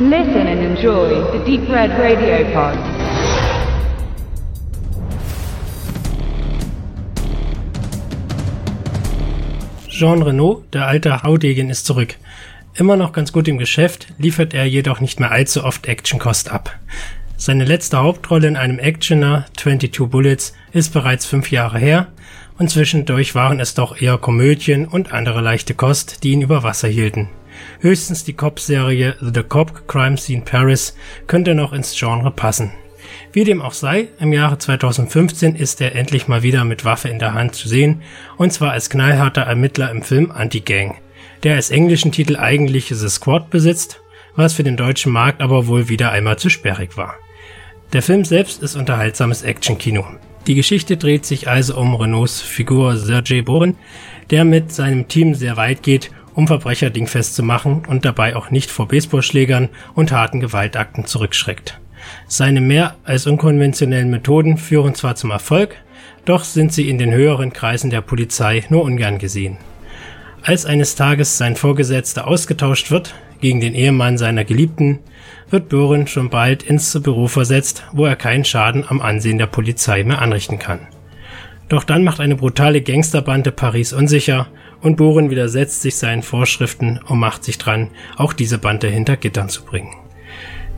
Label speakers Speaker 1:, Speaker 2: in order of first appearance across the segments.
Speaker 1: Listen and enjoy the Deep Red Radio Pod.
Speaker 2: Jean Renault, der alte Haudegen, ist zurück. Immer noch ganz gut im Geschäft, liefert er jedoch nicht mehr allzu oft Actionkost ab. Seine letzte Hauptrolle in einem Actioner, 22 Bullets, ist bereits fünf Jahre her und zwischendurch waren es doch eher Komödien und andere leichte Kost, die ihn über Wasser hielten. Höchstens die Cop-Serie The Cop Crime Scene Paris könnte noch ins Genre passen. Wie dem auch sei, im Jahre 2015 ist er endlich mal wieder mit Waffe in der Hand zu sehen, und zwar als knallharter Ermittler im Film Anti-Gang, der als englischen Titel eigentlich The Squad besitzt, was für den deutschen Markt aber wohl wieder einmal zu sperrig war. Der Film selbst ist unterhaltsames Actionkino. Die Geschichte dreht sich also um Renaults Figur Sergei Borin, der mit seinem Team sehr weit geht, um Verbrecher dingfest zu machen und dabei auch nicht vor Baseballschlägern und harten Gewaltakten zurückschreckt. Seine mehr als unkonventionellen Methoden führen zwar zum Erfolg, doch sind sie in den höheren Kreisen der Polizei nur ungern gesehen. Als eines Tages sein Vorgesetzter ausgetauscht wird gegen den Ehemann seiner Geliebten, wird Böhren schon bald ins Büro versetzt, wo er keinen Schaden am Ansehen der Polizei mehr anrichten kann. Doch dann macht eine brutale Gangsterbande Paris unsicher und Boren widersetzt sich seinen Vorschriften und macht sich dran, auch diese Bande hinter Gittern zu bringen.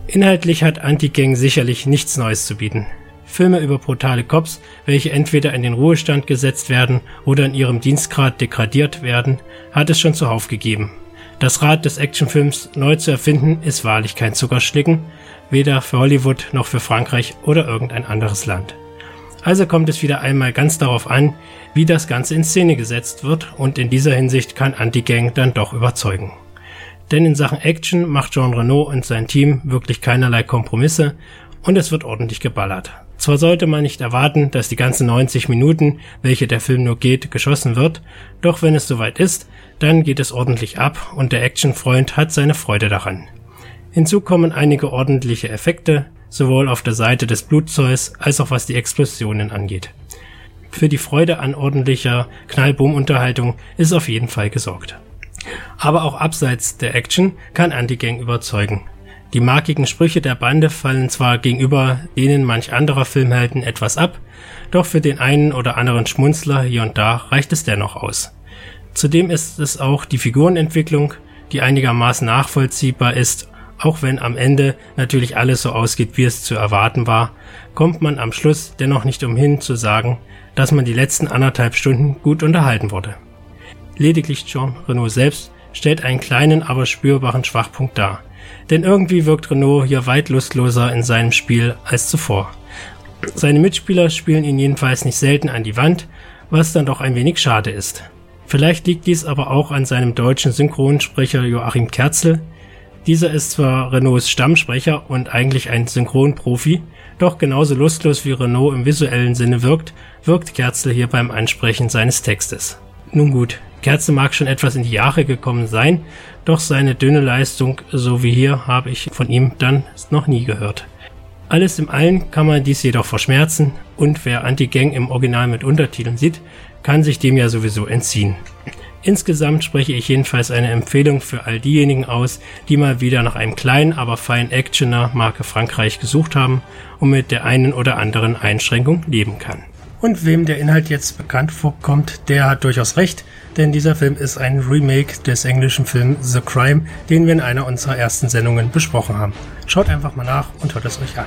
Speaker 2: Inhaltlich hat Anti-Gang sicherlich nichts Neues zu bieten. Filme über brutale Cops, welche entweder in den Ruhestand gesetzt werden oder in ihrem Dienstgrad degradiert werden, hat es schon zuhauf gegeben. Das Rad des Actionfilms neu zu erfinden ist wahrlich kein Zuckerschlicken, weder für Hollywood noch für Frankreich oder irgendein anderes Land. Also kommt es wieder einmal ganz darauf an, wie das Ganze in Szene gesetzt wird und in dieser Hinsicht kann Anti-Gang dann doch überzeugen. Denn in Sachen Action macht Jean Renault und sein Team wirklich keinerlei Kompromisse und es wird ordentlich geballert. Zwar sollte man nicht erwarten, dass die ganzen 90 Minuten, welche der Film nur geht, geschossen wird, doch wenn es soweit ist, dann geht es ordentlich ab und der Actionfreund hat seine Freude daran. Hinzu kommen einige ordentliche Effekte, sowohl auf der Seite des Blutzeus als auch was die Explosionen angeht. Für die Freude an ordentlicher Knallboom-Unterhaltung ist auf jeden Fall gesorgt. Aber auch abseits der Action kann Anti-Gang überzeugen. Die markigen Sprüche der Bande fallen zwar gegenüber denen manch anderer Filmhelden etwas ab, doch für den einen oder anderen Schmunzler hier und da reicht es dennoch aus. Zudem ist es auch die Figurenentwicklung, die einigermaßen nachvollziehbar ist, auch wenn am Ende natürlich alles so ausgeht, wie es zu erwarten war, kommt man am Schluss dennoch nicht umhin zu sagen, dass man die letzten anderthalb Stunden gut unterhalten wurde. Lediglich Jean Renault selbst stellt einen kleinen, aber spürbaren Schwachpunkt dar. Denn irgendwie wirkt Renault hier weit lustloser in seinem Spiel als zuvor. Seine Mitspieler spielen ihn jedenfalls nicht selten an die Wand, was dann doch ein wenig schade ist. Vielleicht liegt dies aber auch an seinem deutschen Synchronsprecher Joachim Kerzel. Dieser ist zwar Renaults Stammsprecher und eigentlich ein Synchronprofi, doch genauso lustlos wie Renault im visuellen Sinne wirkt, wirkt Kerzel hier beim Ansprechen seines Textes. Nun gut, Kerzel mag schon etwas in die Jahre gekommen sein, doch seine dünne Leistung, so wie hier, habe ich von ihm dann noch nie gehört. Alles im Allen kann man dies jedoch verschmerzen und wer Anti-Gang im Original mit Untertiteln sieht, kann sich dem ja sowieso entziehen. Insgesamt spreche ich jedenfalls eine Empfehlung für all diejenigen aus, die mal wieder nach einem kleinen, aber feinen Actioner Marke Frankreich gesucht haben und mit der einen oder anderen Einschränkung leben kann. Und wem der Inhalt jetzt bekannt vorkommt, der hat durchaus recht, denn dieser Film ist ein Remake des englischen Films The Crime, den wir in einer unserer ersten Sendungen besprochen haben. Schaut einfach mal nach und hört es euch an.